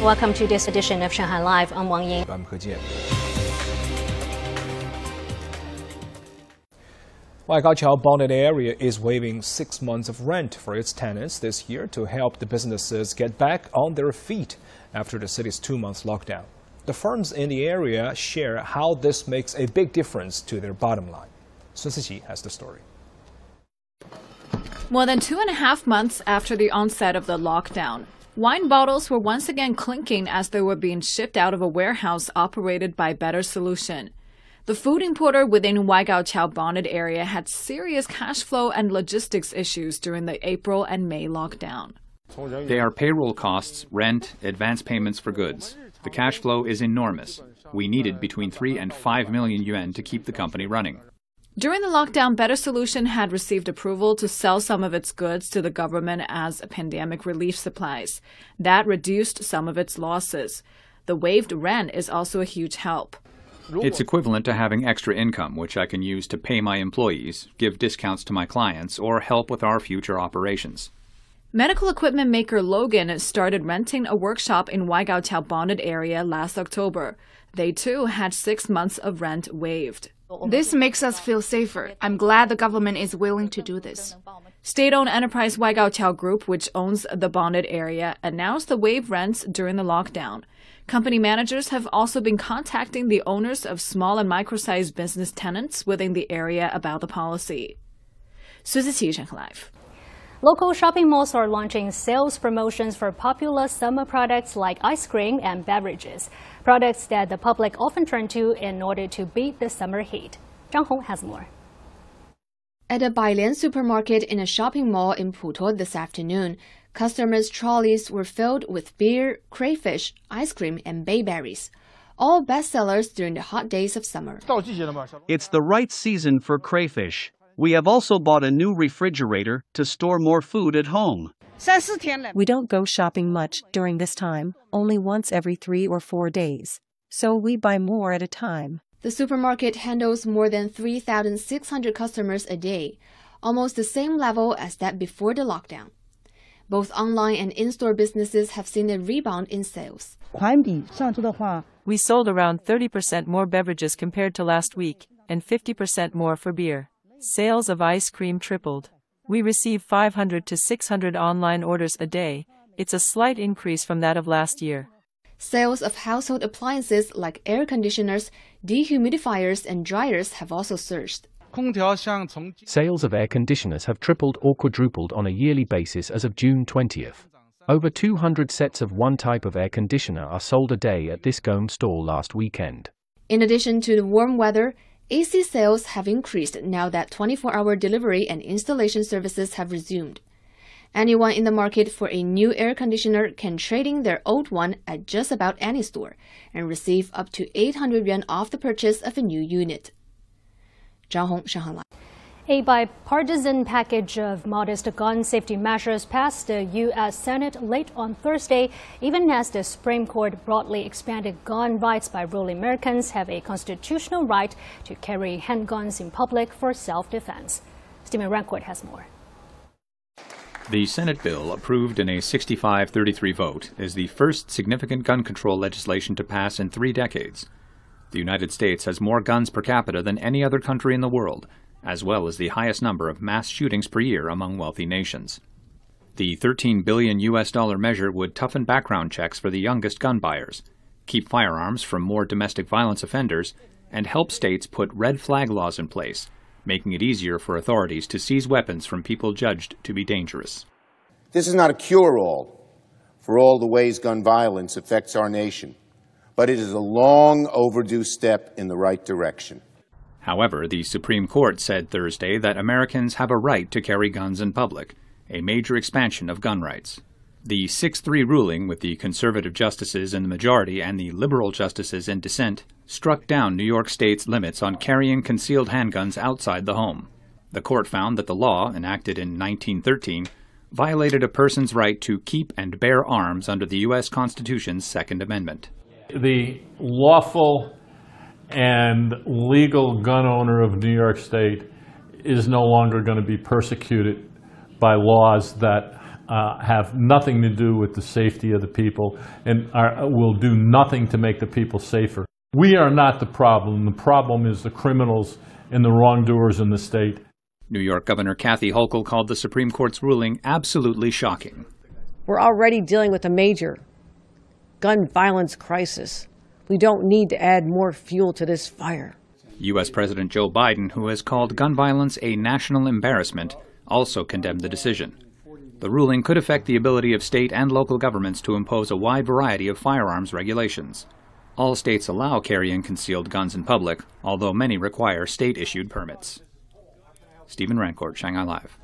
Welcome to this edition of Shanghai Live. I'm Wang Ying. I'm He Jian. Waigaoqiao bonded area is waiving six months of rent for its tenants this year to help the businesses get back on their feet after the city's two-month lockdown. The firms in the area share how this makes a big difference to their bottom line. Sun Siqi has the story. More than two and a half months after the onset of the lockdown, Wine bottles were once again clinking as they were being shipped out of a warehouse operated by Better Solution. The food importer within Waigaoqiao bonded area had serious cash flow and logistics issues during the April and May lockdown. They are payroll costs, rent, advance payments for goods. The cash flow is enormous. We needed between 3 and 5 million yuan to keep the company running. During the lockdown, Better Solution had received approval to sell some of its goods to the government as pandemic relief supplies. That reduced some of its losses. The waived rent is also a huge help. It's equivalent to having extra income, which I can use to pay my employees, give discounts to my clients, or help with our future operations. Medical equipment maker Logan started renting a workshop in Waigaoqiao bonded area last October. They too had six months of rent waived. This makes us feel safer. I'm glad the government is willing to do this. State-owned enterprise Waigaoqiao Group, which owns the bonded area, announced the wave rents during the lockdown. Company managers have also been contacting the owners of small and micro-sized business tenants within the area about the policy. Suzy Live. Local shopping malls are launching sales promotions for popular summer products like ice cream and beverages, products that the public often turn to in order to beat the summer heat. Zhang Hong has more. At a Bailian supermarket in a shopping mall in Putuo this afternoon, customers' trolleys were filled with beer, crayfish, ice cream, and bayberries. All bestsellers during the hot days of summer. It's the right season for crayfish. We have also bought a new refrigerator to store more food at home. We don't go shopping much during this time, only once every three or four days. So we buy more at a time. The supermarket handles more than 3,600 customers a day, almost the same level as that before the lockdown. Both online and in store businesses have seen a rebound in sales. We sold around 30% more beverages compared to last week, and 50% more for beer. Sales of ice cream tripled. We receive 500 to 600 online orders a day. It's a slight increase from that of last year. Sales of household appliances like air conditioners, dehumidifiers, and dryers have also surged. Sales of air conditioners have tripled or quadrupled on a yearly basis as of June 20th. Over 200 sets of one type of air conditioner are sold a day at this Gome store last weekend. In addition to the warm weather, AC sales have increased now that 24 hour delivery and installation services have resumed. Anyone in the market for a new air conditioner can trade in their old one at just about any store and receive up to 800 yuan off the purchase of a new unit. Zhang Hong, Shanghai a bipartisan package of modest gun safety measures passed the U.S. Senate late on Thursday, even as the Supreme Court broadly expanded gun rights by ruling Americans have a constitutional right to carry handguns in public for self-defense. Stephen Rancourt has more. The Senate bill, approved in a 65-33 vote, is the first significant gun control legislation to pass in three decades. The United States has more guns per capita than any other country in the world, as well as the highest number of mass shootings per year among wealthy nations. The 13 billion US dollar measure would toughen background checks for the youngest gun buyers, keep firearms from more domestic violence offenders, and help states put red flag laws in place, making it easier for authorities to seize weapons from people judged to be dangerous. This is not a cure all for all the ways gun violence affects our nation, but it is a long overdue step in the right direction. However, the Supreme Court said Thursday that Americans have a right to carry guns in public, a major expansion of gun rights. The 6 3 ruling, with the conservative justices in the majority and the liberal justices in dissent, struck down New York State's limits on carrying concealed handguns outside the home. The court found that the law, enacted in 1913, violated a person's right to keep and bear arms under the U.S. Constitution's Second Amendment. The lawful and legal gun owner of New York State is no longer going to be persecuted by laws that uh, have nothing to do with the safety of the people and are, will do nothing to make the people safer. We are not the problem. The problem is the criminals and the wrongdoers in the state. New York Governor Kathy Hochul called the Supreme Court's ruling absolutely shocking. We're already dealing with a major gun violence crisis. We don't need to add more fuel to this fire. U.S. President Joe Biden, who has called gun violence a national embarrassment, also condemned the decision. The ruling could affect the ability of state and local governments to impose a wide variety of firearms regulations. All states allow carrying concealed guns in public, although many require state issued permits. Stephen Rancourt, Shanghai Live.